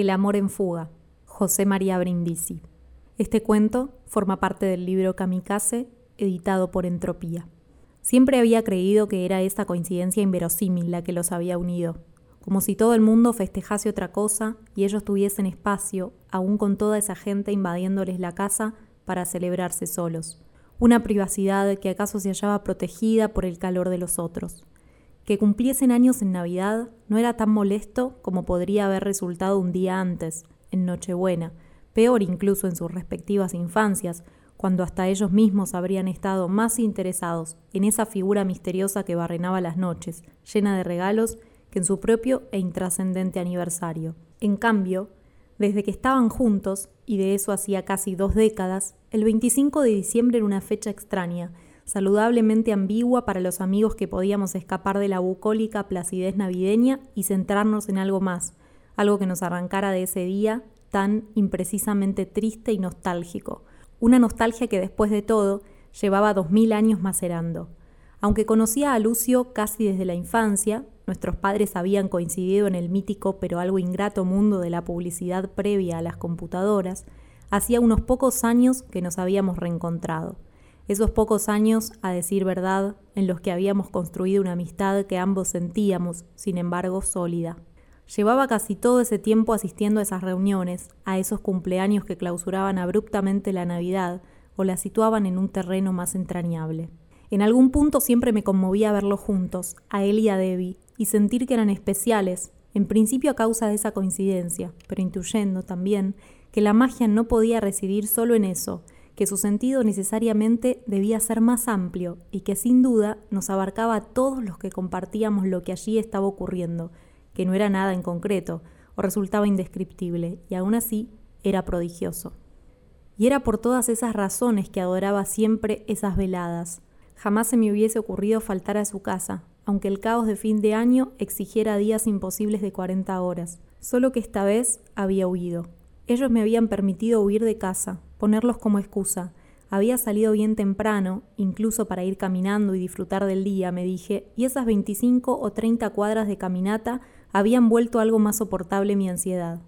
El amor en fuga, José María Brindisi. Este cuento forma parte del libro Kamikaze, editado por Entropía. Siempre había creído que era esa coincidencia inverosímil la que los había unido, como si todo el mundo festejase otra cosa y ellos tuviesen espacio, aún con toda esa gente invadiéndoles la casa, para celebrarse solos. Una privacidad que acaso se hallaba protegida por el calor de los otros. Que cumpliesen años en Navidad no era tan molesto como podría haber resultado un día antes, en Nochebuena, peor incluso en sus respectivas infancias, cuando hasta ellos mismos habrían estado más interesados en esa figura misteriosa que barrenaba las noches, llena de regalos, que en su propio e intrascendente aniversario. En cambio, desde que estaban juntos, y de eso hacía casi dos décadas, el 25 de diciembre era una fecha extraña, saludablemente ambigua para los amigos que podíamos escapar de la bucólica placidez navideña y centrarnos en algo más, algo que nos arrancara de ese día tan imprecisamente triste y nostálgico, una nostalgia que después de todo llevaba dos mil años macerando. Aunque conocía a Lucio casi desde la infancia, nuestros padres habían coincidido en el mítico pero algo ingrato mundo de la publicidad previa a las computadoras, hacía unos pocos años que nos habíamos reencontrado. Esos pocos años, a decir verdad, en los que habíamos construido una amistad que ambos sentíamos, sin embargo, sólida. Llevaba casi todo ese tiempo asistiendo a esas reuniones, a esos cumpleaños que clausuraban abruptamente la Navidad o la situaban en un terreno más entrañable. En algún punto siempre me conmovía verlos juntos, a él y a Debbie, y sentir que eran especiales, en principio a causa de esa coincidencia, pero intuyendo también que la magia no podía residir solo en eso, que su sentido necesariamente debía ser más amplio y que sin duda nos abarcaba a todos los que compartíamos lo que allí estaba ocurriendo, que no era nada en concreto, o resultaba indescriptible, y aún así era prodigioso. Y era por todas esas razones que adoraba siempre esas veladas. Jamás se me hubiese ocurrido faltar a su casa, aunque el caos de fin de año exigiera días imposibles de 40 horas. Solo que esta vez había huido. Ellos me habían permitido huir de casa, ponerlos como excusa. Había salido bien temprano, incluso para ir caminando y disfrutar del día, me dije, y esas 25 o 30 cuadras de caminata habían vuelto algo más soportable mi ansiedad.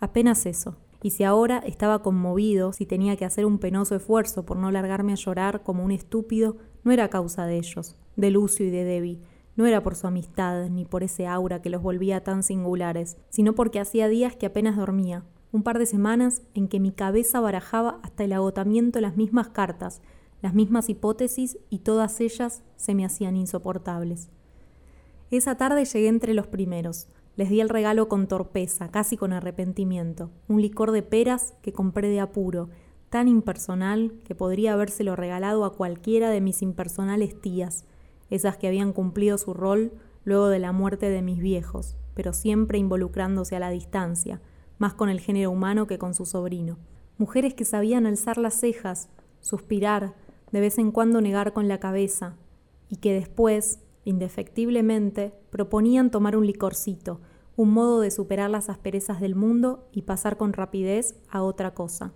Apenas eso. Y si ahora estaba conmovido, si tenía que hacer un penoso esfuerzo por no largarme a llorar como un estúpido, no era causa de ellos, de Lucio y de Debbie, no era por su amistad ni por ese aura que los volvía tan singulares, sino porque hacía días que apenas dormía, un par de semanas en que mi cabeza barajaba hasta el agotamiento las mismas cartas, las mismas hipótesis y todas ellas se me hacían insoportables. Esa tarde llegué entre los primeros. Les di el regalo con torpeza, casi con arrepentimiento, un licor de peras que compré de apuro, tan impersonal que podría habérselo regalado a cualquiera de mis impersonales tías, esas que habían cumplido su rol luego de la muerte de mis viejos, pero siempre involucrándose a la distancia, más con el género humano que con su sobrino. Mujeres que sabían alzar las cejas, suspirar, de vez en cuando negar con la cabeza, y que después, indefectiblemente, proponían tomar un licorcito, un modo de superar las asperezas del mundo y pasar con rapidez a otra cosa.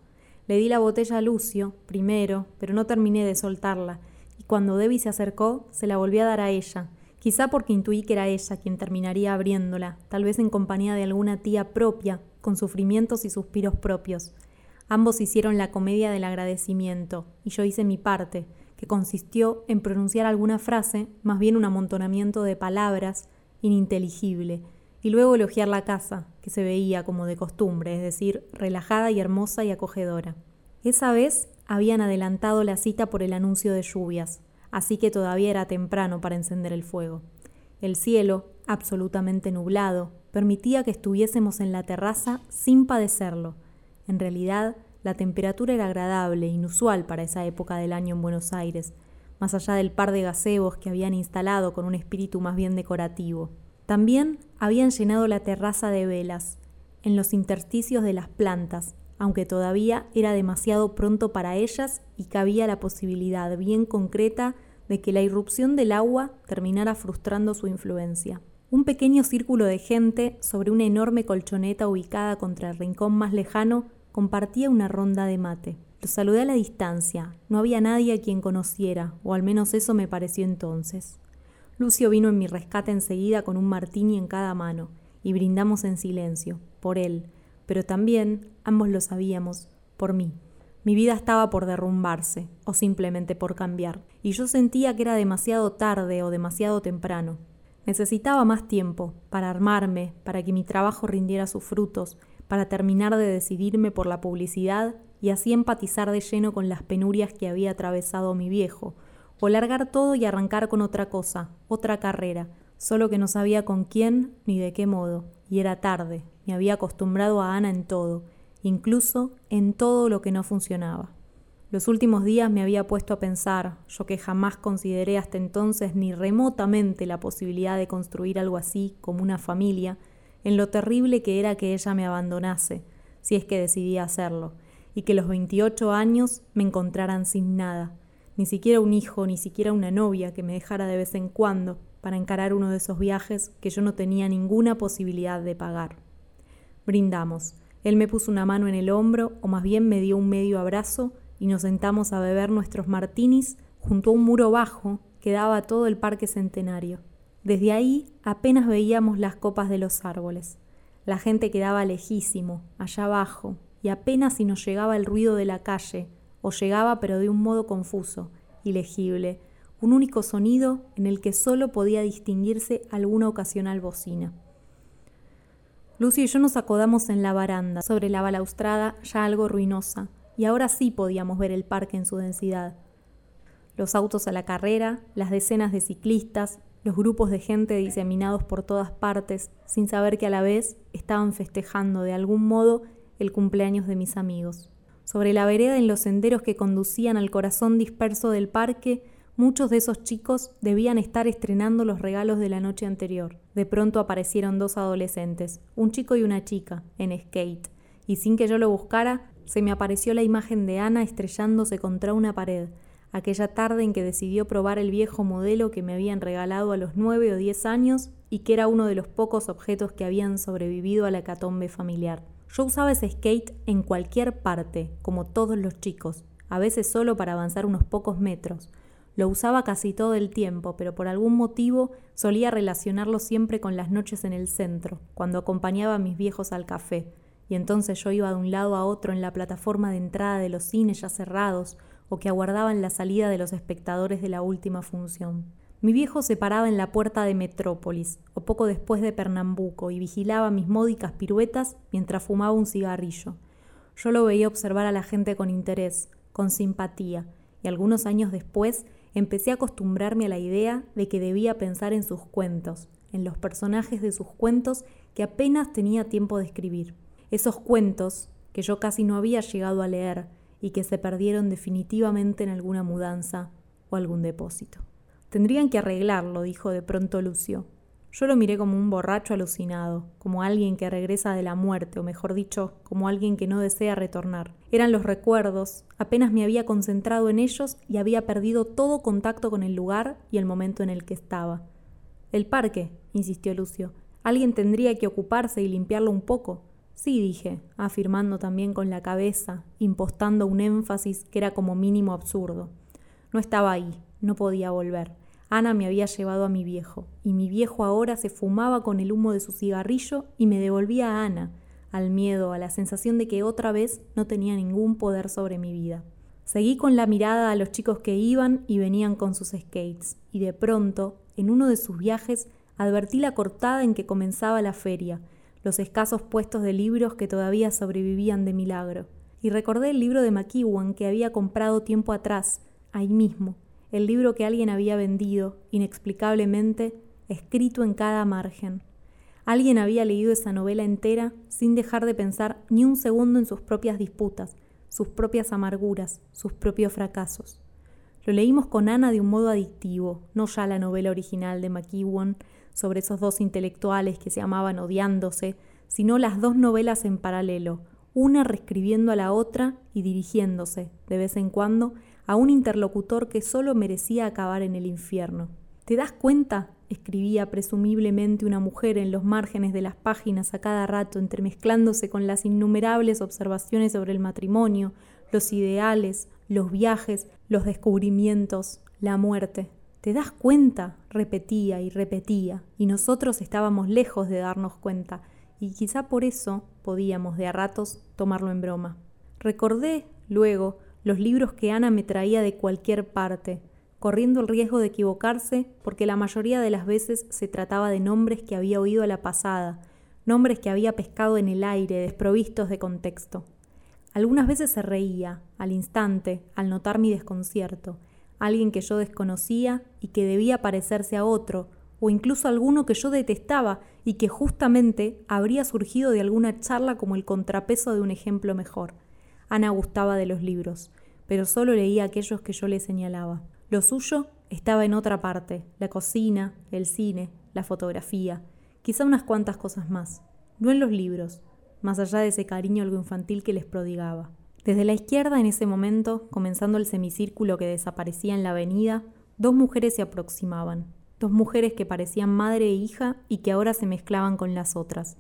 Le di la botella a Lucio, primero, pero no terminé de soltarla, y cuando Debbie se acercó, se la volví a dar a ella, quizá porque intuí que era ella quien terminaría abriéndola, tal vez en compañía de alguna tía propia, con sufrimientos y suspiros propios. Ambos hicieron la comedia del agradecimiento, y yo hice mi parte, que consistió en pronunciar alguna frase, más bien un amontonamiento de palabras, ininteligible, y luego elogiar la casa, que se veía como de costumbre, es decir, relajada y hermosa y acogedora. Esa vez habían adelantado la cita por el anuncio de lluvias, así que todavía era temprano para encender el fuego. El cielo, absolutamente nublado, permitía que estuviésemos en la terraza sin padecerlo. En realidad, la temperatura era agradable, inusual para esa época del año en Buenos Aires, más allá del par de gazebos que habían instalado con un espíritu más bien decorativo. También habían llenado la terraza de velas, en los intersticios de las plantas, aunque todavía era demasiado pronto para ellas y cabía la posibilidad bien concreta de que la irrupción del agua terminara frustrando su influencia. Un pequeño círculo de gente sobre una enorme colchoneta ubicada contra el rincón más lejano compartía una ronda de mate. Lo saludé a la distancia, no había nadie a quien conociera, o al menos eso me pareció entonces. Lucio vino en mi rescate enseguida con un martini en cada mano, y brindamos en silencio, por él, pero también, ambos lo sabíamos, por mí. Mi vida estaba por derrumbarse, o simplemente por cambiar, y yo sentía que era demasiado tarde o demasiado temprano. Necesitaba más tiempo para armarme, para que mi trabajo rindiera sus frutos, para terminar de decidirme por la publicidad y así empatizar de lleno con las penurias que había atravesado mi viejo, o largar todo y arrancar con otra cosa, otra carrera, solo que no sabía con quién ni de qué modo, y era tarde, me había acostumbrado a Ana en todo, incluso en todo lo que no funcionaba. Los últimos días me había puesto a pensar, yo que jamás consideré hasta entonces ni remotamente la posibilidad de construir algo así como una familia, en lo terrible que era que ella me abandonase, si es que decidía hacerlo, y que los 28 años me encontraran sin nada, ni siquiera un hijo, ni siquiera una novia que me dejara de vez en cuando para encarar uno de esos viajes que yo no tenía ninguna posibilidad de pagar. Brindamos. Él me puso una mano en el hombro, o más bien me dio un medio abrazo, y nos sentamos a beber nuestros martinis junto a un muro bajo que daba todo el parque centenario. Desde ahí apenas veíamos las copas de los árboles. La gente quedaba lejísimo, allá abajo, y apenas si nos llegaba el ruido de la calle, o llegaba pero de un modo confuso, ilegible, un único sonido en el que solo podía distinguirse alguna ocasional bocina. Lucy y yo nos acodamos en la baranda, sobre la balaustrada ya algo ruinosa, y ahora sí podíamos ver el parque en su densidad. Los autos a la carrera, las decenas de ciclistas, los grupos de gente diseminados por todas partes, sin saber que a la vez estaban festejando de algún modo el cumpleaños de mis amigos. Sobre la vereda en los senderos que conducían al corazón disperso del parque, muchos de esos chicos debían estar estrenando los regalos de la noche anterior. De pronto aparecieron dos adolescentes, un chico y una chica, en skate, y sin que yo lo buscara, se me apareció la imagen de Ana estrellándose contra una pared, aquella tarde en que decidió probar el viejo modelo que me habían regalado a los nueve o diez años y que era uno de los pocos objetos que habían sobrevivido a la catombe familiar. Yo usaba ese skate en cualquier parte, como todos los chicos, a veces solo para avanzar unos pocos metros. Lo usaba casi todo el tiempo, pero por algún motivo solía relacionarlo siempre con las noches en el centro, cuando acompañaba a mis viejos al café, y entonces yo iba de un lado a otro en la plataforma de entrada de los cines ya cerrados o que aguardaban la salida de los espectadores de la última función. Mi viejo se paraba en la puerta de Metrópolis, o poco después de Pernambuco, y vigilaba mis módicas piruetas mientras fumaba un cigarrillo. Yo lo veía observar a la gente con interés, con simpatía, y algunos años después empecé a acostumbrarme a la idea de que debía pensar en sus cuentos, en los personajes de sus cuentos que apenas tenía tiempo de escribir. Esos cuentos que yo casi no había llegado a leer y que se perdieron definitivamente en alguna mudanza o algún depósito. Tendrían que arreglarlo, dijo de pronto Lucio. Yo lo miré como un borracho alucinado, como alguien que regresa de la muerte, o mejor dicho, como alguien que no desea retornar. Eran los recuerdos, apenas me había concentrado en ellos y había perdido todo contacto con el lugar y el momento en el que estaba. El parque, insistió Lucio. Alguien tendría que ocuparse y limpiarlo un poco. Sí, dije, afirmando también con la cabeza, impostando un énfasis que era como mínimo absurdo. No estaba ahí, no podía volver. Ana me había llevado a mi viejo, y mi viejo ahora se fumaba con el humo de su cigarrillo y me devolvía a Ana, al miedo, a la sensación de que otra vez no tenía ningún poder sobre mi vida. Seguí con la mirada a los chicos que iban y venían con sus skates, y de pronto, en uno de sus viajes, advertí la cortada en que comenzaba la feria, los escasos puestos de libros que todavía sobrevivían de milagro. Y recordé el libro de McEwan que había comprado tiempo atrás, ahí mismo, el libro que alguien había vendido, inexplicablemente, escrito en cada margen. Alguien había leído esa novela entera sin dejar de pensar ni un segundo en sus propias disputas, sus propias amarguras, sus propios fracasos. Lo leímos con Ana de un modo adictivo, no ya la novela original de McEwan sobre esos dos intelectuales que se amaban odiándose, sino las dos novelas en paralelo, una reescribiendo a la otra y dirigiéndose, de vez en cuando, a un interlocutor que solo merecía acabar en el infierno. ¿Te das cuenta? escribía presumiblemente una mujer en los márgenes de las páginas a cada rato, entremezclándose con las innumerables observaciones sobre el matrimonio, los ideales, los viajes, los descubrimientos, la muerte. ¿Te das cuenta? Repetía y repetía, y nosotros estábamos lejos de darnos cuenta, y quizá por eso podíamos de a ratos tomarlo en broma. Recordé, luego, los libros que Ana me traía de cualquier parte, corriendo el riesgo de equivocarse porque la mayoría de las veces se trataba de nombres que había oído a la pasada, nombres que había pescado en el aire, desprovistos de contexto. Algunas veces se reía, al instante, al notar mi desconcierto, alguien que yo desconocía y que debía parecerse a otro, o incluso alguno que yo detestaba y que justamente habría surgido de alguna charla como el contrapeso de un ejemplo mejor. Ana gustaba de los libros, pero solo leía aquellos que yo le señalaba. Lo suyo estaba en otra parte, la cocina, el cine, la fotografía, quizá unas cuantas cosas más, no en los libros, más allá de ese cariño algo infantil que les prodigaba. Desde la izquierda, en ese momento, comenzando el semicírculo que desaparecía en la avenida, dos mujeres se aproximaban, dos mujeres que parecían madre e hija y que ahora se mezclaban con las otras.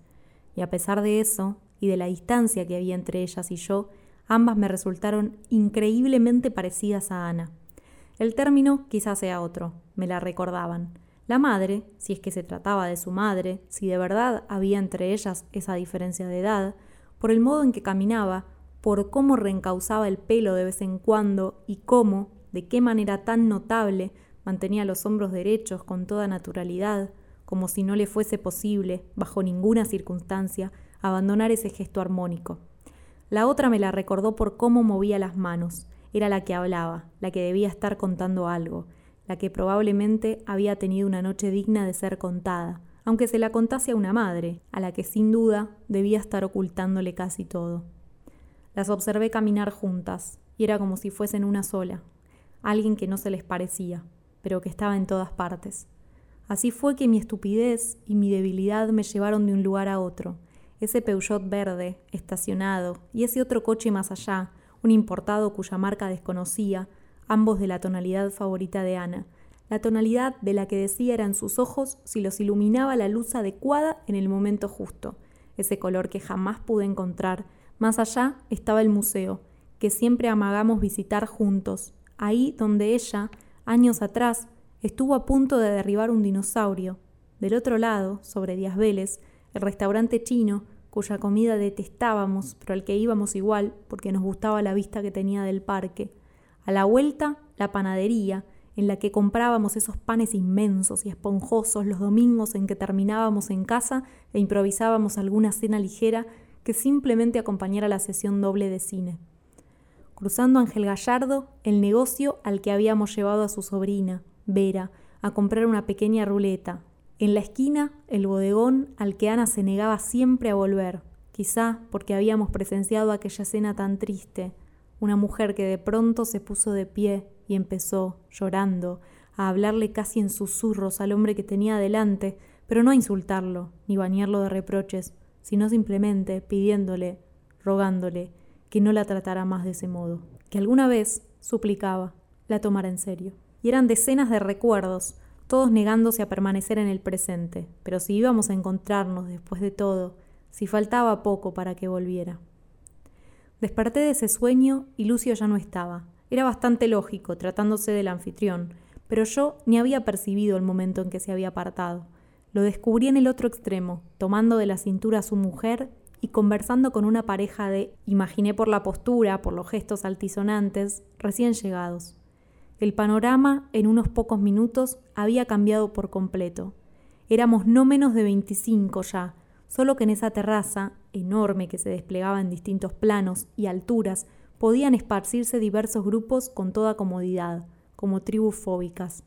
Y a pesar de eso, y de la distancia que había entre ellas y yo, ambas me resultaron increíblemente parecidas a Ana. El término quizás sea otro, me la recordaban. La madre, si es que se trataba de su madre, si de verdad había entre ellas esa diferencia de edad, por el modo en que caminaba, por cómo reencauzaba el pelo de vez en cuando y cómo, de qué manera tan notable, mantenía los hombros derechos con toda naturalidad, como si no le fuese posible, bajo ninguna circunstancia, abandonar ese gesto armónico. La otra me la recordó por cómo movía las manos, era la que hablaba, la que debía estar contando algo, la que probablemente había tenido una noche digna de ser contada, aunque se la contase a una madre, a la que sin duda debía estar ocultándole casi todo. Las observé caminar juntas, y era como si fuesen una sola, alguien que no se les parecía, pero que estaba en todas partes. Así fue que mi estupidez y mi debilidad me llevaron de un lugar a otro, ese Peugeot verde, estacionado, y ese otro coche más allá, un importado cuya marca desconocía, ambos de la tonalidad favorita de Ana, la tonalidad de la que decía eran sus ojos si los iluminaba la luz adecuada en el momento justo, ese color que jamás pude encontrar. Más allá estaba el museo, que siempre amagamos visitar juntos, ahí donde ella, años atrás, estuvo a punto de derribar un dinosaurio. Del otro lado, sobre Díaz Vélez, el restaurante chino, cuya comida detestábamos, pero al que íbamos igual porque nos gustaba la vista que tenía del parque. A la vuelta, la panadería, en la que comprábamos esos panes inmensos y esponjosos los domingos en que terminábamos en casa e improvisábamos alguna cena ligera que simplemente acompañara la sesión doble de cine. Cruzando Ángel Gallardo, el negocio al que habíamos llevado a su sobrina, Vera, a comprar una pequeña ruleta, en la esquina, el bodegón al que Ana se negaba siempre a volver, quizá porque habíamos presenciado aquella escena tan triste, una mujer que de pronto se puso de pie y empezó, llorando, a hablarle casi en susurros al hombre que tenía delante, pero no a insultarlo, ni bañarlo de reproches, sino simplemente pidiéndole, rogándole, que no la tratara más de ese modo, que alguna vez, suplicaba, la tomara en serio. Y eran decenas de recuerdos, todos negándose a permanecer en el presente, pero si íbamos a encontrarnos después de todo, si faltaba poco para que volviera. Desperté de ese sueño y Lucio ya no estaba. Era bastante lógico, tratándose del anfitrión, pero yo ni había percibido el momento en que se había apartado. Lo descubrí en el otro extremo, tomando de la cintura a su mujer y conversando con una pareja de, imaginé por la postura, por los gestos altisonantes, recién llegados. El panorama en unos pocos minutos había cambiado por completo. Éramos no menos de 25 ya, solo que en esa terraza, enorme que se desplegaba en distintos planos y alturas, podían esparcirse diversos grupos con toda comodidad, como tribus fóbicas.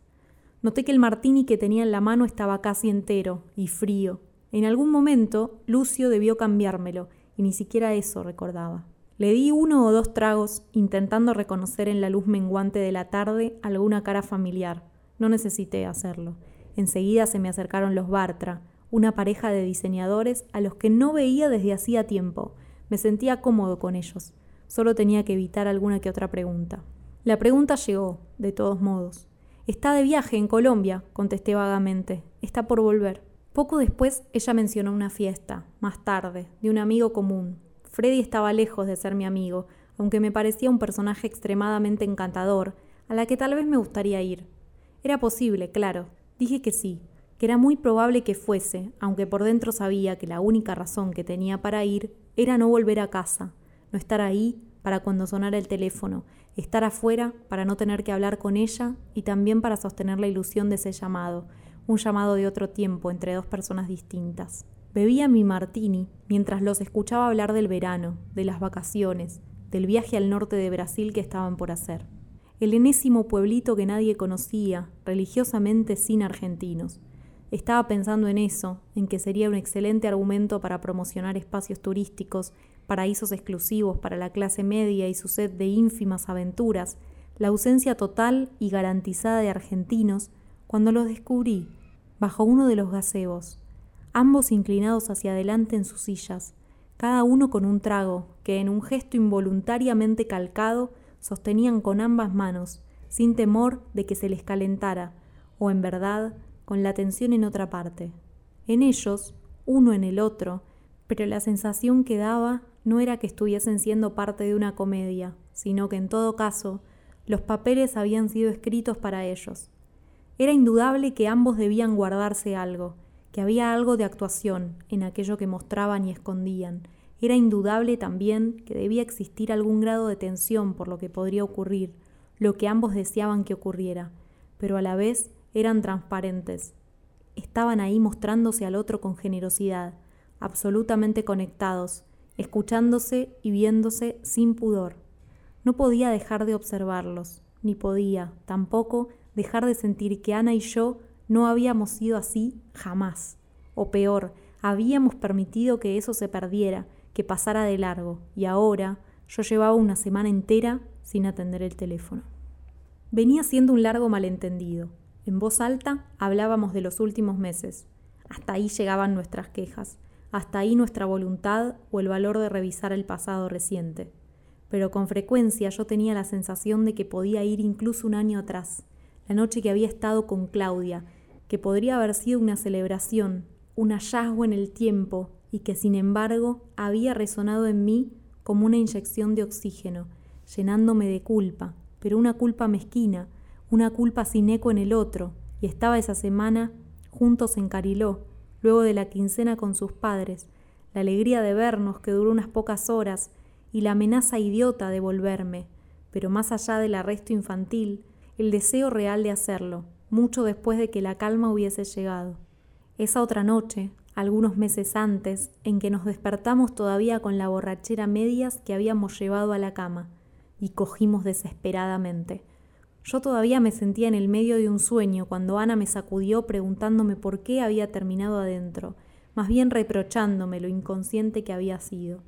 Noté que el martini que tenía en la mano estaba casi entero y frío. En algún momento Lucio debió cambiármelo, y ni siquiera eso recordaba. Le di uno o dos tragos, intentando reconocer en la luz menguante de la tarde alguna cara familiar. No necesité hacerlo. Enseguida se me acercaron los Bartra, una pareja de diseñadores a los que no veía desde hacía tiempo. Me sentía cómodo con ellos. Solo tenía que evitar alguna que otra pregunta. La pregunta llegó, de todos modos. Está de viaje en Colombia, contesté vagamente. Está por volver. Poco después ella mencionó una fiesta, más tarde, de un amigo común, Freddy estaba lejos de ser mi amigo, aunque me parecía un personaje extremadamente encantador, a la que tal vez me gustaría ir. Era posible, claro. Dije que sí. que era muy probable que fuese, aunque por dentro sabía que la única razón que tenía para ir era no volver a casa, no estar ahí para cuando sonara el teléfono, estar afuera para no tener que hablar con ella y también para sostener la ilusión de ese llamado, un llamado de otro tiempo entre dos personas distintas. Bebía mi martini mientras los escuchaba hablar del verano, de las vacaciones, del viaje al norte de Brasil que estaban por hacer. El enésimo pueblito que nadie conocía, religiosamente sin argentinos. Estaba pensando en eso, en que sería un excelente argumento para promocionar espacios turísticos, paraísos exclusivos para la clase media y su sed de ínfimas aventuras, la ausencia total y garantizada de argentinos, cuando los descubrí, bajo uno de los gazebos, ambos inclinados hacia adelante en sus sillas, cada uno con un trago, que en un gesto involuntariamente calcado sostenían con ambas manos, sin temor de que se les calentara, o en verdad con la atención en otra parte. En ellos, uno en el otro, pero la sensación que daba no era que estuviesen siendo parte de una comedia, sino que en todo caso los papeles habían sido escritos para ellos. Era indudable que ambos debían guardarse algo, que había algo de actuación en aquello que mostraban y escondían. Era indudable también que debía existir algún grado de tensión por lo que podría ocurrir, lo que ambos deseaban que ocurriera, pero a la vez eran transparentes. Estaban ahí mostrándose al otro con generosidad, absolutamente conectados, escuchándose y viéndose sin pudor. No podía dejar de observarlos, ni podía, tampoco, dejar de sentir que Ana y yo no habíamos sido así jamás. O peor, habíamos permitido que eso se perdiera, que pasara de largo, y ahora yo llevaba una semana entera sin atender el teléfono. Venía siendo un largo malentendido. En voz alta hablábamos de los últimos meses. Hasta ahí llegaban nuestras quejas, hasta ahí nuestra voluntad o el valor de revisar el pasado reciente. Pero con frecuencia yo tenía la sensación de que podía ir incluso un año atrás, la noche que había estado con Claudia, que podría haber sido una celebración, un hallazgo en el tiempo y que sin embargo había resonado en mí como una inyección de oxígeno, llenándome de culpa, pero una culpa mezquina, una culpa sin eco en el otro, y estaba esa semana juntos en Cariló, luego de la quincena con sus padres, la alegría de vernos que duró unas pocas horas y la amenaza idiota de volverme, pero más allá del arresto infantil, el deseo real de hacerlo, mucho después de que la calma hubiese llegado. Esa otra noche, algunos meses antes, en que nos despertamos todavía con la borrachera medias que habíamos llevado a la cama, y cogimos desesperadamente. Yo todavía me sentía en el medio de un sueño cuando Ana me sacudió preguntándome por qué había terminado adentro, más bien reprochándome lo inconsciente que había sido.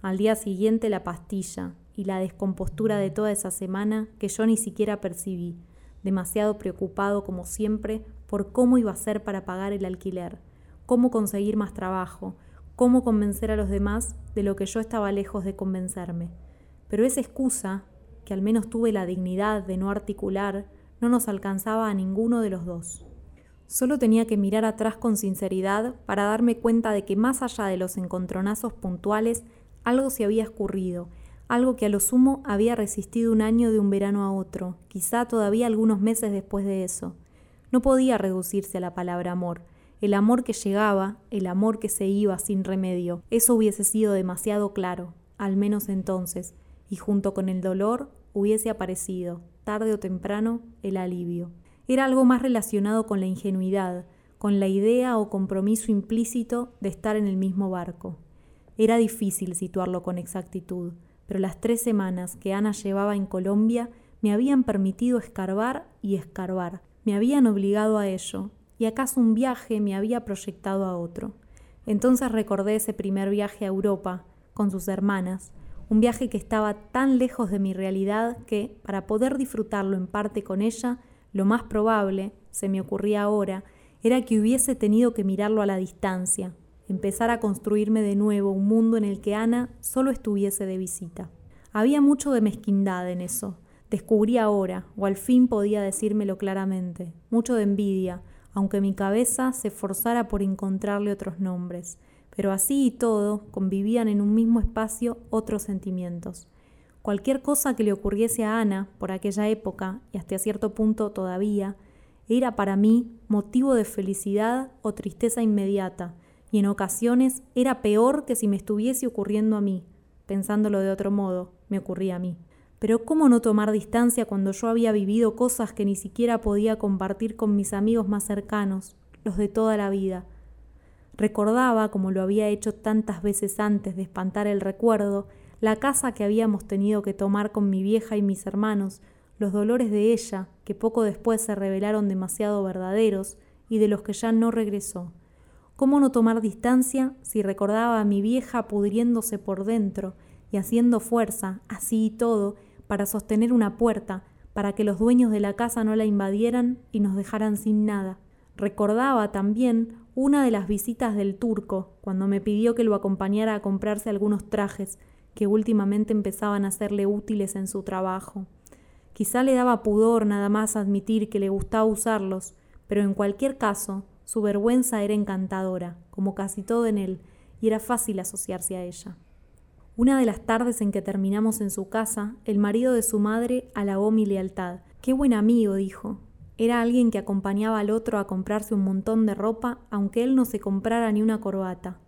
Al día siguiente la pastilla y la descompostura de toda esa semana que yo ni siquiera percibí, demasiado preocupado como siempre por cómo iba a ser para pagar el alquiler, cómo conseguir más trabajo, cómo convencer a los demás de lo que yo estaba lejos de convencerme. Pero esa excusa que al menos tuve la dignidad de no articular, no nos alcanzaba a ninguno de los dos. Solo tenía que mirar atrás con sinceridad para darme cuenta de que más allá de los encontronazos puntuales, algo se había escurrido, algo que a lo sumo había resistido un año de un verano a otro, quizá todavía algunos meses después de eso. No podía reducirse a la palabra amor. El amor que llegaba, el amor que se iba sin remedio, eso hubiese sido demasiado claro, al menos entonces, y junto con el dolor hubiese aparecido, tarde o temprano, el alivio. Era algo más relacionado con la ingenuidad, con la idea o compromiso implícito de estar en el mismo barco. Era difícil situarlo con exactitud, pero las tres semanas que Ana llevaba en Colombia me habían permitido escarbar y escarbar, me habían obligado a ello, y acaso un viaje me había proyectado a otro. Entonces recordé ese primer viaje a Europa, con sus hermanas, un viaje que estaba tan lejos de mi realidad que, para poder disfrutarlo en parte con ella, lo más probable, se me ocurría ahora, era que hubiese tenido que mirarlo a la distancia, empezar a construirme de nuevo un mundo en el que Ana solo estuviese de visita. Había mucho de mezquindad en eso, descubrí ahora, o al fin podía decírmelo claramente, mucho de envidia, aunque mi cabeza se esforzara por encontrarle otros nombres, pero así y todo convivían en un mismo espacio otros sentimientos. Cualquier cosa que le ocurriese a Ana por aquella época, y hasta cierto punto todavía, era para mí motivo de felicidad o tristeza inmediata, y en ocasiones era peor que si me estuviese ocurriendo a mí. Pensándolo de otro modo, me ocurría a mí. Pero ¿cómo no tomar distancia cuando yo había vivido cosas que ni siquiera podía compartir con mis amigos más cercanos, los de toda la vida? Recordaba, como lo había hecho tantas veces antes de espantar el recuerdo, la casa que habíamos tenido que tomar con mi vieja y mis hermanos, los dolores de ella, que poco después se revelaron demasiado verdaderos, y de los que ya no regresó. ¿Cómo no tomar distancia si recordaba a mi vieja pudriéndose por dentro y haciendo fuerza, así y todo, para sostener una puerta, para que los dueños de la casa no la invadieran y nos dejaran sin nada? Recordaba también una de las visitas del turco, cuando me pidió que lo acompañara a comprarse algunos trajes que últimamente empezaban a serle útiles en su trabajo. Quizá le daba pudor nada más admitir que le gustaba usarlos, pero en cualquier caso, su vergüenza era encantadora, como casi todo en él, y era fácil asociarse a ella. Una de las tardes en que terminamos en su casa, el marido de su madre halagó mi lealtad. Qué buen amigo, dijo. Era alguien que acompañaba al otro a comprarse un montón de ropa, aunque él no se comprara ni una corbata.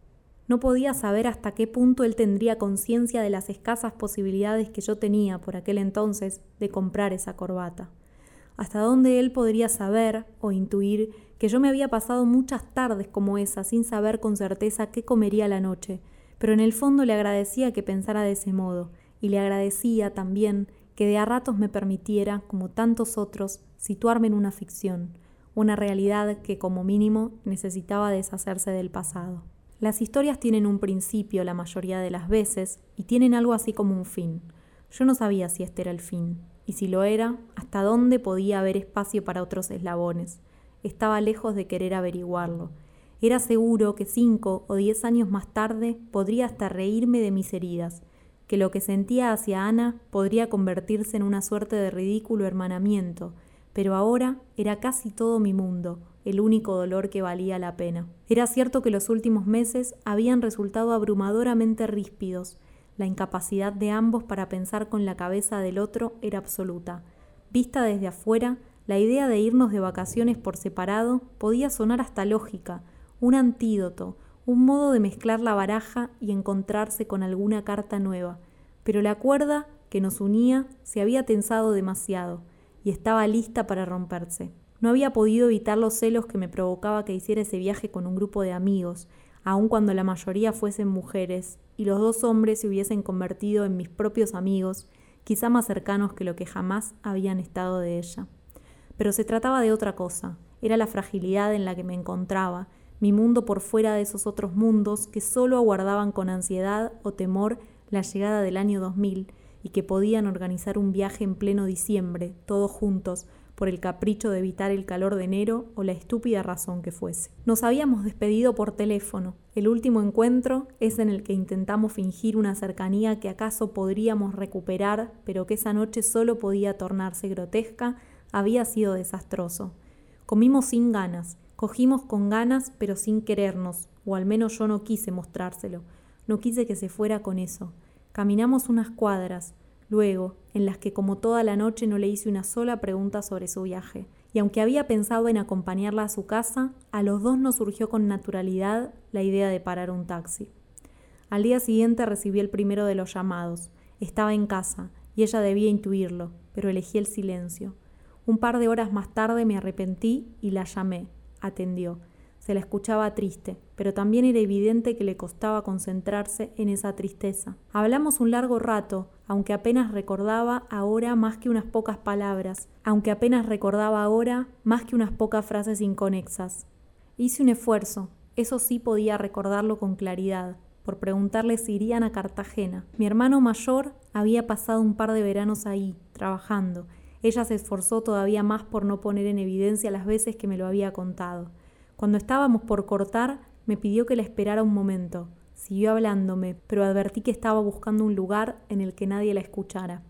No podía saber hasta qué punto él tendría conciencia de las escasas posibilidades que yo tenía por aquel entonces de comprar esa corbata. Hasta dónde él podría saber o intuir que yo me había pasado muchas tardes como esa sin saber con certeza qué comería la noche, pero en el fondo le agradecía que pensara de ese modo, y le agradecía también que de a ratos me permitiera, como tantos otros, situarme en una ficción, una realidad que como mínimo necesitaba deshacerse del pasado. Las historias tienen un principio la mayoría de las veces y tienen algo así como un fin. Yo no sabía si este era el fin, y si lo era, hasta dónde podía haber espacio para otros eslabones. Estaba lejos de querer averiguarlo. Era seguro que cinco o diez años más tarde podría hasta reírme de mis heridas, que lo que sentía hacia Ana podría convertirse en una suerte de ridículo hermanamiento, pero ahora era casi todo mi mundo, el único dolor que valía la pena. Era cierto que los últimos meses habían resultado abrumadoramente ríspidos. La incapacidad de ambos para pensar con la cabeza del otro era absoluta. Vista desde afuera, la idea de irnos de vacaciones por separado podía sonar hasta lógica, un antídoto, un modo de mezclar la baraja y encontrarse con alguna carta nueva. Pero la cuerda que nos unía se había tensado demasiado y estaba lista para romperse. No había podido evitar los celos que me provocaba que hiciera ese viaje con un grupo de amigos, aun cuando la mayoría fuesen mujeres, y los dos hombres se hubiesen convertido en mis propios amigos, quizá más cercanos que lo que jamás habían estado de ella. Pero se trataba de otra cosa, era la fragilidad en la que me encontraba, mi mundo por fuera de esos otros mundos que solo aguardaban con ansiedad o temor la llegada del año 2000 y que podían organizar un viaje en pleno diciembre, todos juntos, por el capricho de evitar el calor de enero o la estúpida razón que fuese. Nos habíamos despedido por teléfono. El último encuentro es en el que intentamos fingir una cercanía que acaso podríamos recuperar, pero que esa noche solo podía tornarse grotesca, había sido desastroso. Comimos sin ganas, cogimos con ganas pero sin querernos, o al menos yo no quise mostrárselo, no quise que se fuera con eso. Caminamos unas cuadras, luego, en las que como toda la noche no le hice una sola pregunta sobre su viaje. Y aunque había pensado en acompañarla a su casa, a los dos nos surgió con naturalidad la idea de parar un taxi. Al día siguiente recibí el primero de los llamados. Estaba en casa, y ella debía intuirlo, pero elegí el silencio. Un par de horas más tarde me arrepentí y la llamé. Atendió. Se la escuchaba triste, pero también era evidente que le costaba concentrarse en esa tristeza. Hablamos un largo rato, aunque apenas recordaba ahora más que unas pocas palabras, aunque apenas recordaba ahora más que unas pocas frases inconexas. Hice un esfuerzo, eso sí podía recordarlo con claridad, por preguntarle si irían a Cartagena. Mi hermano mayor había pasado un par de veranos ahí, trabajando. Ella se esforzó todavía más por no poner en evidencia las veces que me lo había contado. Cuando estábamos por cortar, me pidió que la esperara un momento. Siguió hablándome, pero advertí que estaba buscando un lugar en el que nadie la escuchara.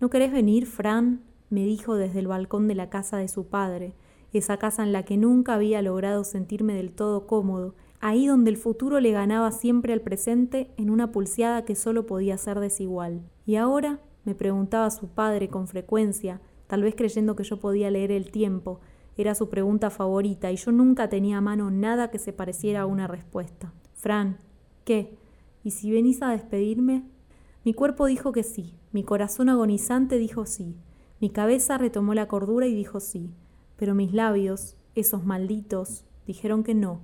¿No querés venir, Fran? me dijo desde el balcón de la casa de su padre, esa casa en la que nunca había logrado sentirme del todo cómodo, ahí donde el futuro le ganaba siempre al presente en una pulseada que solo podía ser desigual. Y ahora, me preguntaba su padre con frecuencia, tal vez creyendo que yo podía leer el tiempo, era su pregunta favorita y yo nunca tenía a mano nada que se pareciera a una respuesta. Fran, ¿qué? ¿Y si venís a despedirme? Mi cuerpo dijo que sí, mi corazón agonizante dijo sí, mi cabeza retomó la cordura y dijo sí, pero mis labios, esos malditos, dijeron que no,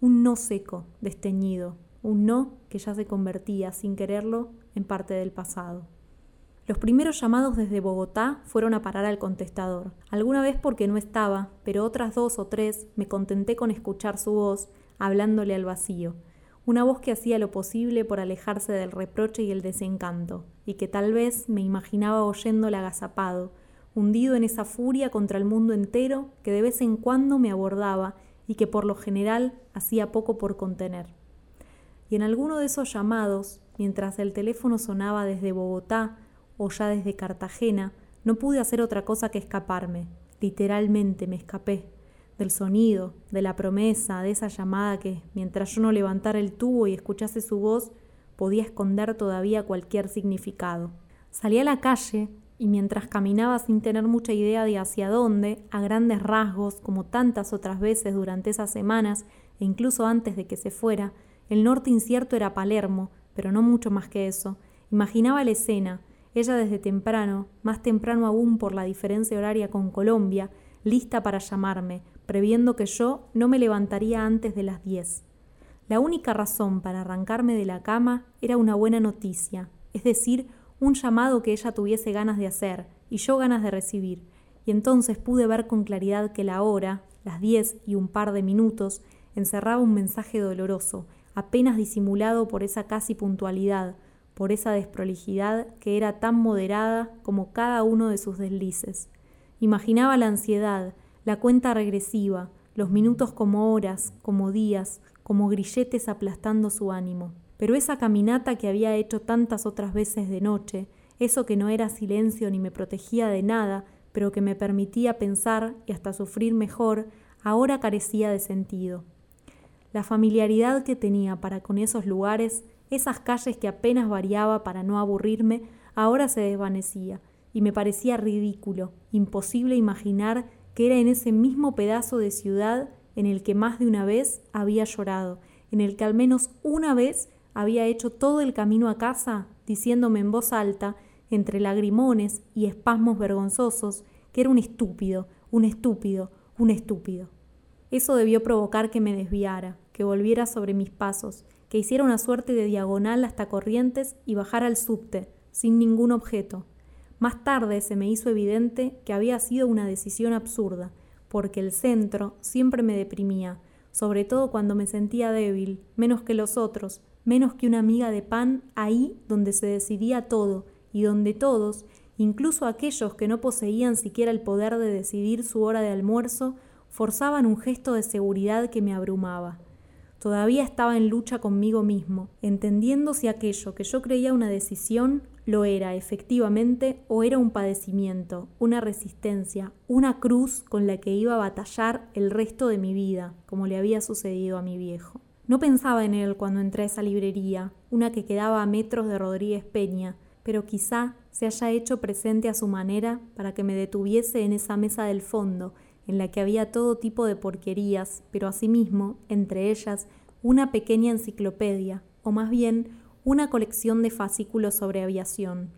un no seco, desteñido, un no que ya se convertía, sin quererlo, en parte del pasado. Los primeros llamados desde Bogotá fueron a parar al contestador, alguna vez porque no estaba, pero otras dos o tres me contenté con escuchar su voz, hablándole al vacío, una voz que hacía lo posible por alejarse del reproche y el desencanto, y que tal vez me imaginaba oyéndola agazapado, hundido en esa furia contra el mundo entero que de vez en cuando me abordaba y que por lo general hacía poco por contener. Y en alguno de esos llamados, mientras el teléfono sonaba desde Bogotá o ya desde Cartagena, no pude hacer otra cosa que escaparme. Literalmente me escapé del sonido, de la promesa, de esa llamada que, mientras yo no levantara el tubo y escuchase su voz, podía esconder todavía cualquier significado. Salí a la calle y mientras caminaba sin tener mucha idea de hacia dónde, a grandes rasgos, como tantas otras veces durante esas semanas e incluso antes de que se fuera, el norte incierto era Palermo, pero no mucho más que eso. Imaginaba la escena, ella desde temprano, más temprano aún por la diferencia horaria con Colombia, lista para llamarme, previendo que yo no me levantaría antes de las diez. La única razón para arrancarme de la cama era una buena noticia, es decir, un llamado que ella tuviese ganas de hacer y yo ganas de recibir, y entonces pude ver con claridad que la hora, las diez y un par de minutos, encerraba un mensaje doloroso, apenas disimulado por esa casi puntualidad, por esa desprolijidad que era tan moderada como cada uno de sus deslices. Imaginaba la ansiedad, la cuenta regresiva, los minutos como horas, como días, como grilletes aplastando su ánimo. Pero esa caminata que había hecho tantas otras veces de noche, eso que no era silencio ni me protegía de nada, pero que me permitía pensar y hasta sufrir mejor, ahora carecía de sentido. La familiaridad que tenía para con esos lugares, esas calles que apenas variaba para no aburrirme, ahora se desvanecía, y me parecía ridículo, imposible imaginar que era en ese mismo pedazo de ciudad en el que más de una vez había llorado, en el que al menos una vez había hecho todo el camino a casa diciéndome en voz alta, entre lagrimones y espasmos vergonzosos, que era un estúpido, un estúpido, un estúpido. Eso debió provocar que me desviara, que volviera sobre mis pasos, que hiciera una suerte de diagonal hasta Corrientes y bajara al subte, sin ningún objeto, más tarde se me hizo evidente que había sido una decisión absurda, porque el centro siempre me deprimía, sobre todo cuando me sentía débil, menos que los otros, menos que una amiga de pan ahí donde se decidía todo y donde todos, incluso aquellos que no poseían siquiera el poder de decidir su hora de almuerzo, forzaban un gesto de seguridad que me abrumaba. Todavía estaba en lucha conmigo mismo, entendiendo si aquello que yo creía una decisión lo era efectivamente o era un padecimiento, una resistencia, una cruz con la que iba a batallar el resto de mi vida, como le había sucedido a mi viejo. No pensaba en él cuando entré a esa librería, una que quedaba a metros de Rodríguez Peña, pero quizá se haya hecho presente a su manera para que me detuviese en esa mesa del fondo, en la que había todo tipo de porquerías, pero asimismo, entre ellas, una pequeña enciclopedia, o más bien una colección de fascículos sobre aviación.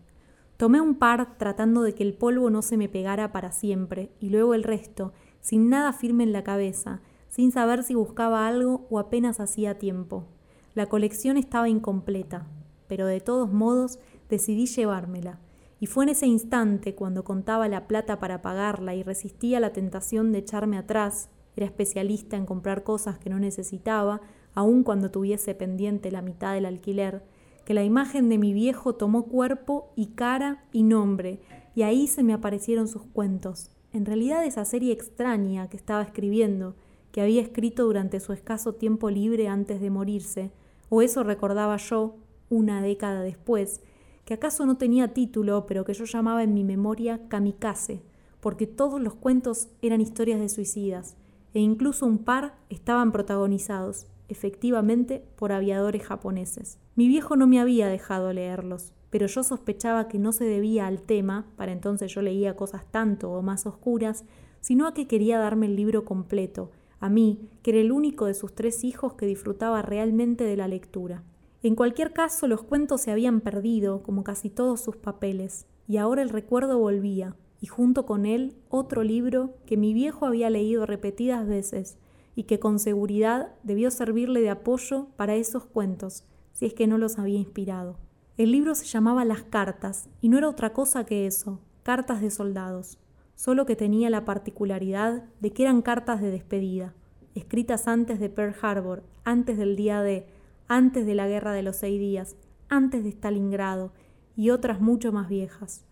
Tomé un par tratando de que el polvo no se me pegara para siempre, y luego el resto, sin nada firme en la cabeza, sin saber si buscaba algo o apenas hacía tiempo. La colección estaba incompleta, pero de todos modos decidí llevármela, y fue en ese instante cuando contaba la plata para pagarla y resistía la tentación de echarme atrás, era especialista en comprar cosas que no necesitaba, aun cuando tuviese pendiente la mitad del alquiler, que la imagen de mi viejo tomó cuerpo y cara y nombre, y ahí se me aparecieron sus cuentos. En realidad esa serie extraña que estaba escribiendo, que había escrito durante su escaso tiempo libre antes de morirse, o eso recordaba yo, una década después, que acaso no tenía título, pero que yo llamaba en mi memoria kamikaze, porque todos los cuentos eran historias de suicidas, e incluso un par estaban protagonizados, efectivamente, por aviadores japoneses. Mi viejo no me había dejado leerlos, pero yo sospechaba que no se debía al tema, para entonces yo leía cosas tanto o más oscuras, sino a que quería darme el libro completo, a mí, que era el único de sus tres hijos que disfrutaba realmente de la lectura. En cualquier caso, los cuentos se habían perdido, como casi todos sus papeles, y ahora el recuerdo volvía, y junto con él otro libro que mi viejo había leído repetidas veces, y que con seguridad debió servirle de apoyo para esos cuentos, si es que no los había inspirado. El libro se llamaba Las cartas, y no era otra cosa que eso, cartas de soldados solo que tenía la particularidad de que eran cartas de despedida, escritas antes de Pearl Harbor, antes del día de, antes de la guerra de los seis días, antes de Stalingrado y otras mucho más viejas.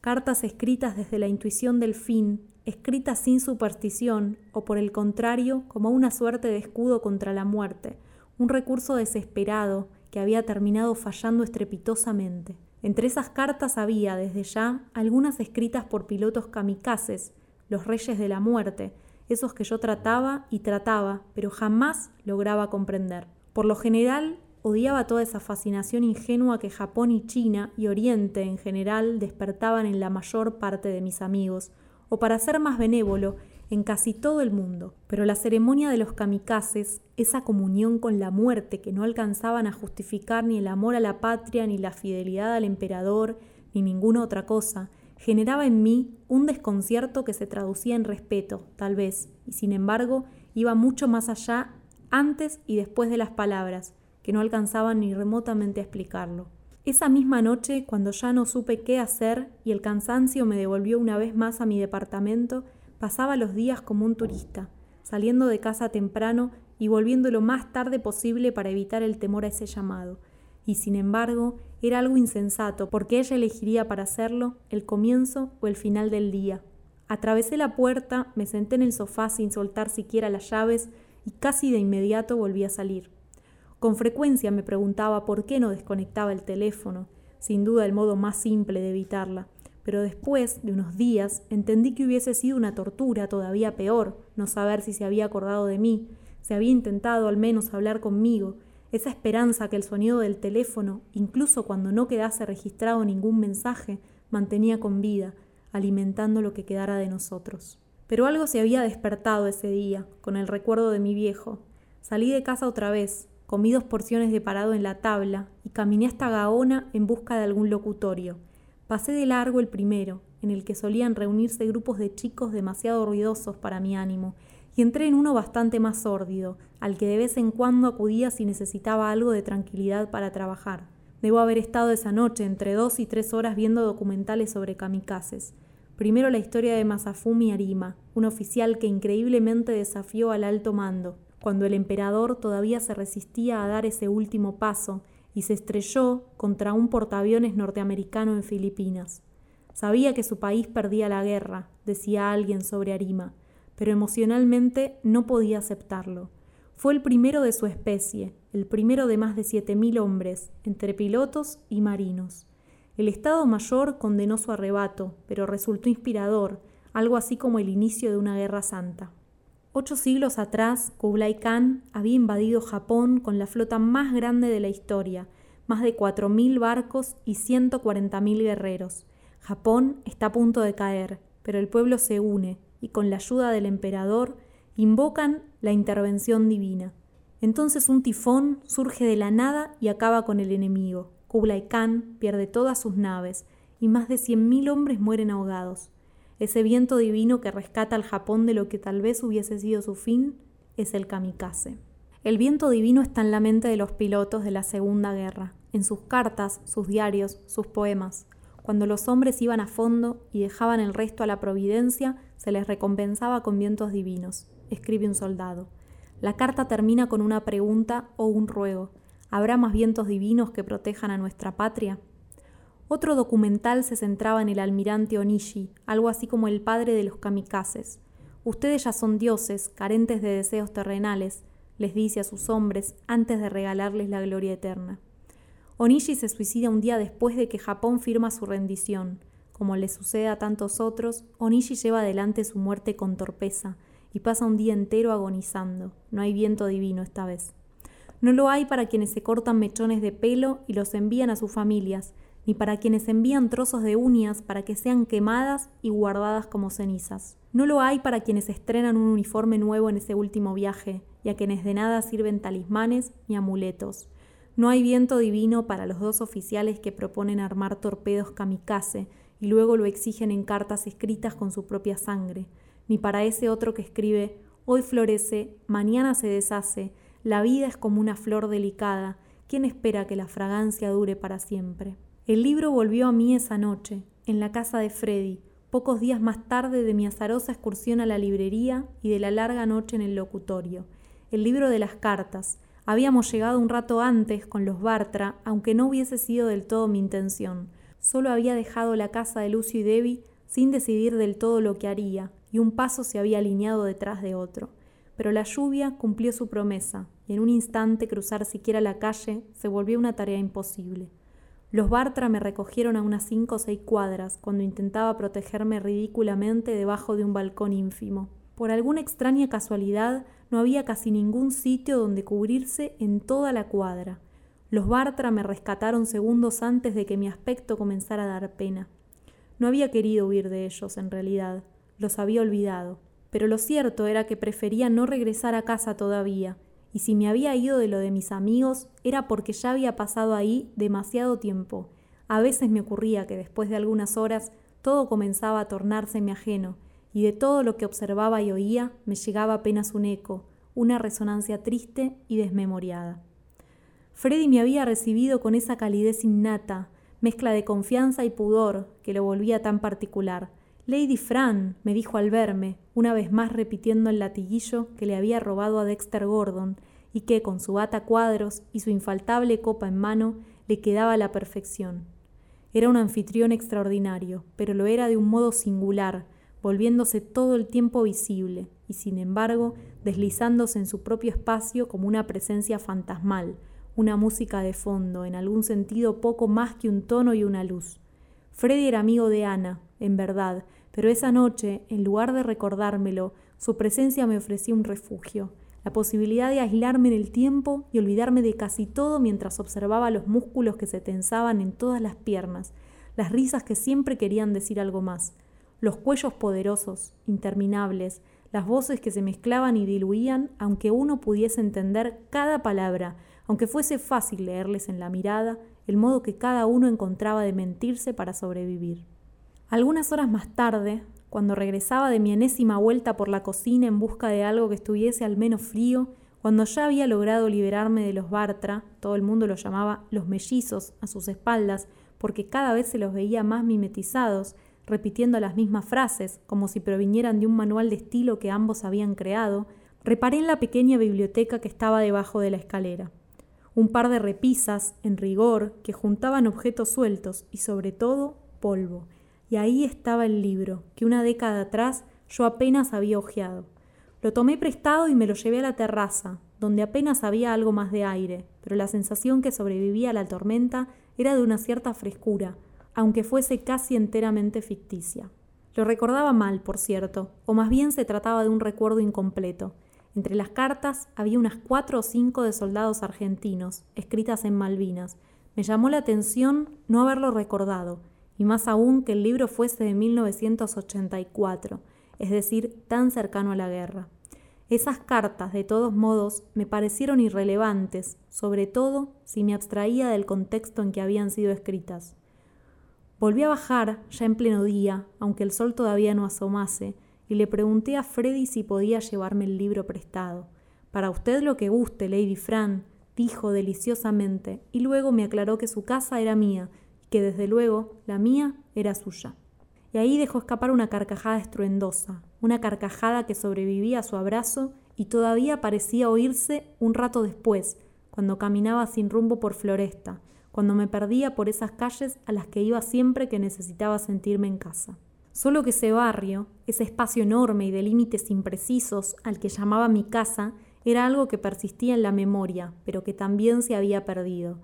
Cartas escritas desde la intuición del fin, escritas sin superstición o por el contrario como una suerte de escudo contra la muerte, un recurso desesperado que había terminado fallando estrepitosamente. Entre esas cartas había, desde ya, algunas escritas por pilotos kamikazes, los reyes de la muerte, esos que yo trataba y trataba, pero jamás lograba comprender. Por lo general, odiaba toda esa fascinación ingenua que Japón y China y Oriente en general despertaban en la mayor parte de mis amigos, o para ser más benévolo, en casi todo el mundo, pero la ceremonia de los kamikazes, esa comunión con la muerte que no alcanzaban a justificar ni el amor a la patria, ni la fidelidad al emperador, ni ninguna otra cosa, generaba en mí un desconcierto que se traducía en respeto, tal vez, y sin embargo iba mucho más allá antes y después de las palabras, que no alcanzaban ni remotamente a explicarlo. Esa misma noche, cuando ya no supe qué hacer y el cansancio me devolvió una vez más a mi departamento, Pasaba los días como un turista, saliendo de casa temprano y volviendo lo más tarde posible para evitar el temor a ese llamado. Y sin embargo, era algo insensato, porque ella elegiría para hacerlo el comienzo o el final del día. Atravesé la puerta, me senté en el sofá sin soltar siquiera las llaves y casi de inmediato volví a salir. Con frecuencia me preguntaba por qué no desconectaba el teléfono, sin duda el modo más simple de evitarla pero después de unos días entendí que hubiese sido una tortura todavía peor no saber si se había acordado de mí, se había intentado al menos hablar conmigo, esa esperanza que el sonido del teléfono, incluso cuando no quedase registrado ningún mensaje, mantenía con vida, alimentando lo que quedara de nosotros. Pero algo se había despertado ese día, con el recuerdo de mi viejo. Salí de casa otra vez, comí dos porciones de parado en la tabla y caminé hasta Gaona en busca de algún locutorio. Pasé de largo el primero, en el que solían reunirse grupos de chicos demasiado ruidosos para mi ánimo, y entré en uno bastante más sórdido, al que de vez en cuando acudía si necesitaba algo de tranquilidad para trabajar. Debo haber estado esa noche entre dos y tres horas viendo documentales sobre kamikazes. Primero la historia de Masafumi Arima, un oficial que increíblemente desafió al alto mando, cuando el emperador todavía se resistía a dar ese último paso y se estrelló contra un portaaviones norteamericano en Filipinas. Sabía que su país perdía la guerra, decía alguien sobre Arima, pero emocionalmente no podía aceptarlo. Fue el primero de su especie, el primero de más de siete mil hombres, entre pilotos y marinos. El Estado Mayor condenó su arrebato, pero resultó inspirador, algo así como el inicio de una guerra santa. Ocho siglos atrás, Kublai Khan había invadido Japón con la flota más grande de la historia, más de 4.000 barcos y 140.000 guerreros. Japón está a punto de caer, pero el pueblo se une y con la ayuda del emperador invocan la intervención divina. Entonces un tifón surge de la nada y acaba con el enemigo. Kublai Khan pierde todas sus naves y más de 100.000 hombres mueren ahogados. Ese viento divino que rescata al Japón de lo que tal vez hubiese sido su fin es el kamikaze. El viento divino está en la mente de los pilotos de la Segunda Guerra, en sus cartas, sus diarios, sus poemas. Cuando los hombres iban a fondo y dejaban el resto a la providencia, se les recompensaba con vientos divinos, escribe un soldado. La carta termina con una pregunta o un ruego. ¿Habrá más vientos divinos que protejan a nuestra patria? Otro documental se centraba en el almirante Onishi, algo así como el padre de los kamikazes. Ustedes ya son dioses, carentes de deseos terrenales, les dice a sus hombres antes de regalarles la gloria eterna. Onishi se suicida un día después de que Japón firma su rendición. Como le sucede a tantos otros, Onishi lleva adelante su muerte con torpeza y pasa un día entero agonizando. No hay viento divino esta vez. No lo hay para quienes se cortan mechones de pelo y los envían a sus familias, ni para quienes envían trozos de uñas para que sean quemadas y guardadas como cenizas. No lo hay para quienes estrenan un uniforme nuevo en ese último viaje, y a quienes de nada sirven talismanes ni amuletos. No hay viento divino para los dos oficiales que proponen armar torpedos kamikaze y luego lo exigen en cartas escritas con su propia sangre, ni para ese otro que escribe hoy florece, mañana se deshace, la vida es como una flor delicada, ¿quién espera que la fragancia dure para siempre? El libro volvió a mí esa noche, en la casa de Freddy, pocos días más tarde de mi azarosa excursión a la librería y de la larga noche en el locutorio. El libro de las cartas, Habíamos llegado un rato antes con los Bartra, aunque no hubiese sido del todo mi intención. Solo había dejado la casa de Lucio y Debbie sin decidir del todo lo que haría, y un paso se había alineado detrás de otro. Pero la lluvia cumplió su promesa, y en un instante cruzar siquiera la calle se volvió una tarea imposible. Los Bartra me recogieron a unas cinco o seis cuadras cuando intentaba protegerme ridículamente debajo de un balcón ínfimo. Por alguna extraña casualidad, no había casi ningún sitio donde cubrirse en toda la cuadra. Los Bartra me rescataron segundos antes de que mi aspecto comenzara a dar pena. No había querido huir de ellos, en realidad, los había olvidado, pero lo cierto era que prefería no regresar a casa todavía, y si me había ido de lo de mis amigos era porque ya había pasado ahí demasiado tiempo. A veces me ocurría que después de algunas horas todo comenzaba a tornárseme ajeno, y de todo lo que observaba y oía me llegaba apenas un eco, una resonancia triste y desmemoriada. Freddy me había recibido con esa calidez innata, mezcla de confianza y pudor que lo volvía tan particular. Lady Fran, me dijo al verme, una vez más repitiendo el latiguillo que le había robado a Dexter Gordon y que, con su bata cuadros y su infaltable copa en mano, le quedaba a la perfección. Era un anfitrión extraordinario, pero lo era de un modo singular, volviéndose todo el tiempo visible y sin embargo deslizándose en su propio espacio como una presencia fantasmal, una música de fondo, en algún sentido poco más que un tono y una luz. Freddy era amigo de Ana, en verdad, pero esa noche, en lugar de recordármelo, su presencia me ofrecía un refugio, la posibilidad de aislarme en el tiempo y olvidarme de casi todo mientras observaba los músculos que se tensaban en todas las piernas, las risas que siempre querían decir algo más, los cuellos poderosos, interminables, las voces que se mezclaban y diluían, aunque uno pudiese entender cada palabra, aunque fuese fácil leerles en la mirada el modo que cada uno encontraba de mentirse para sobrevivir. Algunas horas más tarde, cuando regresaba de mi enésima vuelta por la cocina en busca de algo que estuviese al menos frío, cuando ya había logrado liberarme de los Bartra, todo el mundo los llamaba los mellizos a sus espaldas, porque cada vez se los veía más mimetizados, repitiendo las mismas frases, como si provinieran de un manual de estilo que ambos habían creado, reparé en la pequeña biblioteca que estaba debajo de la escalera. Un par de repisas, en rigor, que juntaban objetos sueltos y sobre todo polvo. Y ahí estaba el libro, que una década atrás yo apenas había hojeado. Lo tomé prestado y me lo llevé a la terraza, donde apenas había algo más de aire, pero la sensación que sobrevivía a la tormenta era de una cierta frescura, aunque fuese casi enteramente ficticia. Lo recordaba mal, por cierto, o más bien se trataba de un recuerdo incompleto. Entre las cartas había unas cuatro o cinco de soldados argentinos, escritas en Malvinas. Me llamó la atención no haberlo recordado, y más aún que el libro fuese de 1984, es decir, tan cercano a la guerra. Esas cartas, de todos modos, me parecieron irrelevantes, sobre todo si me abstraía del contexto en que habían sido escritas. Volví a bajar, ya en pleno día, aunque el sol todavía no asomase, y le pregunté a Freddy si podía llevarme el libro prestado. Para usted lo que guste, Lady Fran, dijo deliciosamente, y luego me aclaró que su casa era mía, que desde luego la mía era suya. Y ahí dejó escapar una carcajada estruendosa, una carcajada que sobrevivía a su abrazo y todavía parecía oírse un rato después, cuando caminaba sin rumbo por Floresta, cuando me perdía por esas calles a las que iba siempre que necesitaba sentirme en casa. Solo que ese barrio, ese espacio enorme y de límites imprecisos al que llamaba mi casa, era algo que persistía en la memoria, pero que también se había perdido.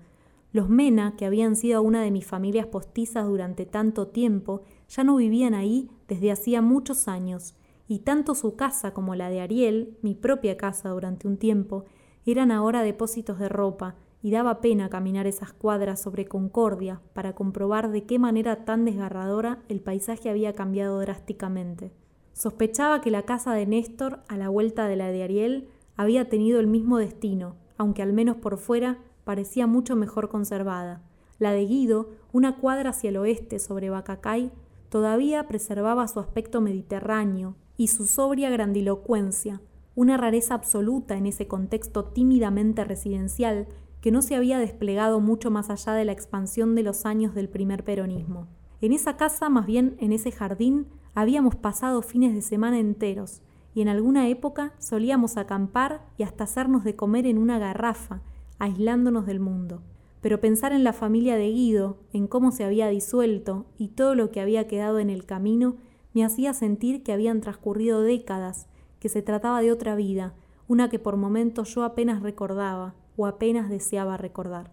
Los Mena, que habían sido una de mis familias postizas durante tanto tiempo, ya no vivían ahí desde hacía muchos años, y tanto su casa como la de Ariel, mi propia casa durante un tiempo, eran ahora depósitos de ropa, y daba pena caminar esas cuadras sobre Concordia para comprobar de qué manera tan desgarradora el paisaje había cambiado drásticamente. Sospechaba que la casa de Néstor, a la vuelta de la de Ariel, había tenido el mismo destino, aunque al menos por fuera parecía mucho mejor conservada. La de Guido, una cuadra hacia el oeste sobre Bacacay, todavía preservaba su aspecto mediterráneo y su sobria grandilocuencia, una rareza absoluta en ese contexto tímidamente residencial que no se había desplegado mucho más allá de la expansión de los años del primer peronismo. En esa casa, más bien en ese jardín, habíamos pasado fines de semana enteros, y en alguna época solíamos acampar y hasta hacernos de comer en una garrafa, aislándonos del mundo. Pero pensar en la familia de Guido, en cómo se había disuelto y todo lo que había quedado en el camino, me hacía sentir que habían transcurrido décadas, que se trataba de otra vida, una que por momentos yo apenas recordaba, o apenas deseaba recordar.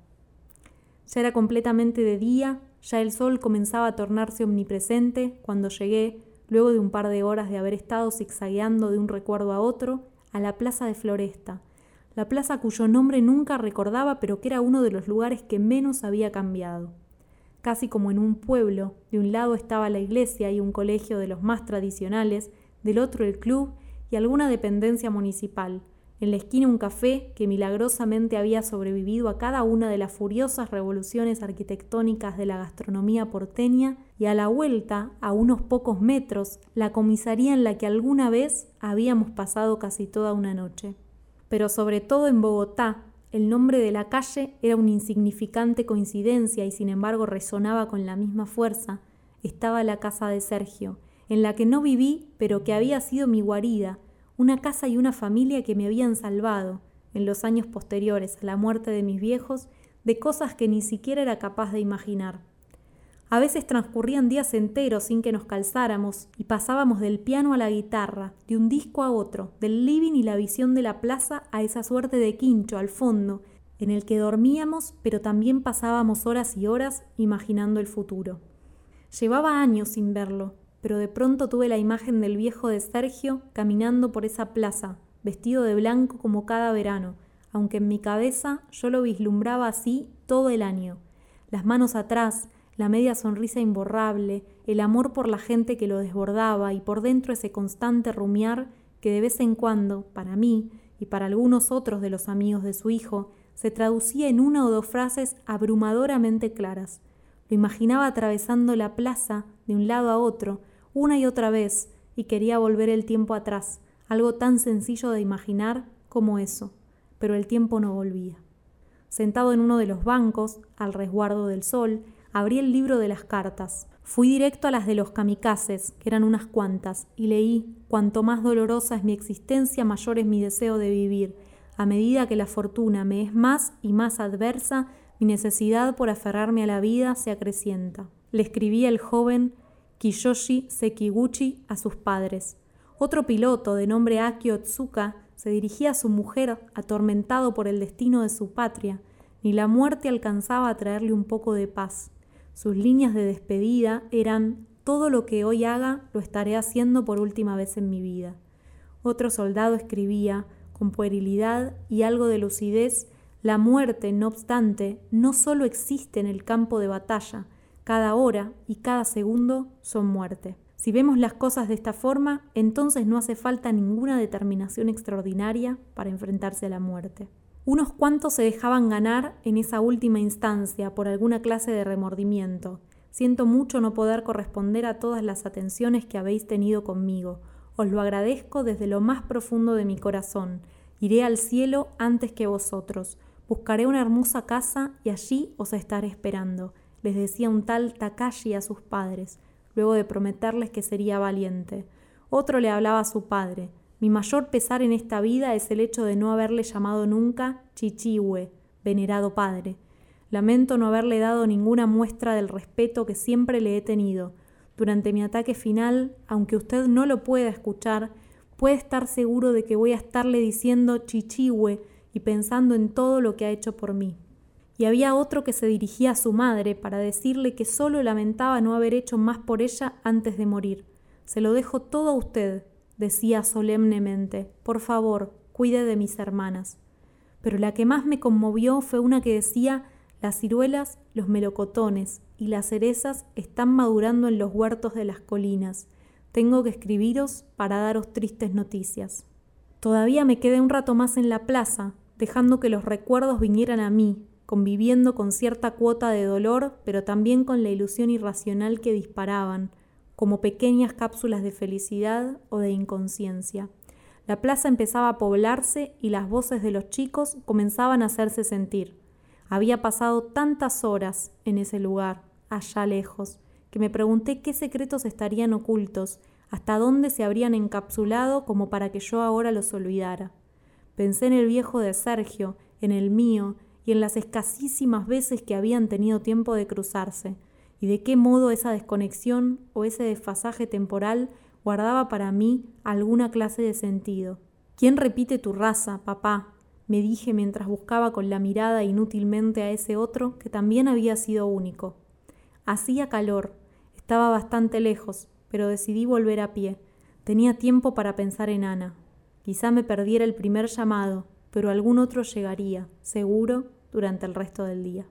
Ya era completamente de día, ya el sol comenzaba a tornarse omnipresente cuando llegué, luego de un par de horas de haber estado zigzagueando de un recuerdo a otro, a la plaza de Floresta, la plaza cuyo nombre nunca recordaba pero que era uno de los lugares que menos había cambiado. Casi como en un pueblo, de un lado estaba la iglesia y un colegio de los más tradicionales, del otro el club y alguna dependencia municipal, en la esquina un café que milagrosamente había sobrevivido a cada una de las furiosas revoluciones arquitectónicas de la gastronomía porteña y a la vuelta, a unos pocos metros, la comisaría en la que alguna vez habíamos pasado casi toda una noche. Pero sobre todo en Bogotá, el nombre de la calle era una insignificante coincidencia y sin embargo resonaba con la misma fuerza. Estaba la casa de Sergio, en la que no viví, pero que había sido mi guarida, una casa y una familia que me habían salvado, en los años posteriores a la muerte de mis viejos, de cosas que ni siquiera era capaz de imaginar. A veces transcurrían días enteros sin que nos calzáramos y pasábamos del piano a la guitarra, de un disco a otro, del living y la visión de la plaza a esa suerte de quincho al fondo, en el que dormíamos pero también pasábamos horas y horas imaginando el futuro. Llevaba años sin verlo, pero de pronto tuve la imagen del viejo de Sergio caminando por esa plaza, vestido de blanco como cada verano, aunque en mi cabeza yo lo vislumbraba así todo el año. Las manos atrás, la media sonrisa imborrable, el amor por la gente que lo desbordaba y por dentro ese constante rumiar que de vez en cuando, para mí y para algunos otros de los amigos de su hijo, se traducía en una o dos frases abrumadoramente claras. Lo imaginaba atravesando la plaza de un lado a otro, una y otra vez y quería volver el tiempo atrás, algo tan sencillo de imaginar como eso, pero el tiempo no volvía. Sentado en uno de los bancos, al resguardo del sol, abrí el libro de las cartas. Fui directo a las de los kamikazes, que eran unas cuantas, y leí, cuanto más dolorosa es mi existencia, mayor es mi deseo de vivir. A medida que la fortuna me es más y más adversa, mi necesidad por aferrarme a la vida se acrecienta. Le escribí al joven Kiyoshi Sekiguchi a sus padres. Otro piloto de nombre Akio Tsuka se dirigía a su mujer atormentado por el destino de su patria. Ni la muerte alcanzaba a traerle un poco de paz. Sus líneas de despedida eran todo lo que hoy haga lo estaré haciendo por última vez en mi vida. Otro soldado escribía, con puerilidad y algo de lucidez, la muerte, no obstante, no solo existe en el campo de batalla, cada hora y cada segundo son muerte. Si vemos las cosas de esta forma, entonces no hace falta ninguna determinación extraordinaria para enfrentarse a la muerte. Unos cuantos se dejaban ganar en esa última instancia por alguna clase de remordimiento. Siento mucho no poder corresponder a todas las atenciones que habéis tenido conmigo. Os lo agradezco desde lo más profundo de mi corazón. Iré al cielo antes que vosotros. Buscaré una hermosa casa y allí os estaré esperando les decía un tal Takashi a sus padres, luego de prometerles que sería valiente. Otro le hablaba a su padre. Mi mayor pesar en esta vida es el hecho de no haberle llamado nunca Chichihue, venerado padre. Lamento no haberle dado ninguna muestra del respeto que siempre le he tenido. Durante mi ataque final, aunque usted no lo pueda escuchar, puede estar seguro de que voy a estarle diciendo Chichihue y pensando en todo lo que ha hecho por mí y había otro que se dirigía a su madre para decirle que solo lamentaba no haber hecho más por ella antes de morir. Se lo dejo todo a usted, decía solemnemente. Por favor, cuide de mis hermanas. pero la que más me conmovió fue una que decía las ciruelas, los melocotones y las cerezas están madurando en los huertos de las colinas. Tengo que escribiros para daros tristes noticias. Todavía me quedé un rato más en la plaza, dejando que los recuerdos vinieran a mí, conviviendo con cierta cuota de dolor, pero también con la ilusión irracional que disparaban, como pequeñas cápsulas de felicidad o de inconsciencia. La plaza empezaba a poblarse y las voces de los chicos comenzaban a hacerse sentir. Había pasado tantas horas en ese lugar, allá lejos, que me pregunté qué secretos estarían ocultos, hasta dónde se habrían encapsulado como para que yo ahora los olvidara. Pensé en el viejo de Sergio, en el mío, y en las escasísimas veces que habían tenido tiempo de cruzarse, y de qué modo esa desconexión o ese desfasaje temporal guardaba para mí alguna clase de sentido. ¿Quién repite tu raza, papá? me dije mientras buscaba con la mirada inútilmente a ese otro que también había sido único. Hacía calor, estaba bastante lejos, pero decidí volver a pie. Tenía tiempo para pensar en Ana. Quizá me perdiera el primer llamado, pero algún otro llegaría, seguro, durante el resto del día.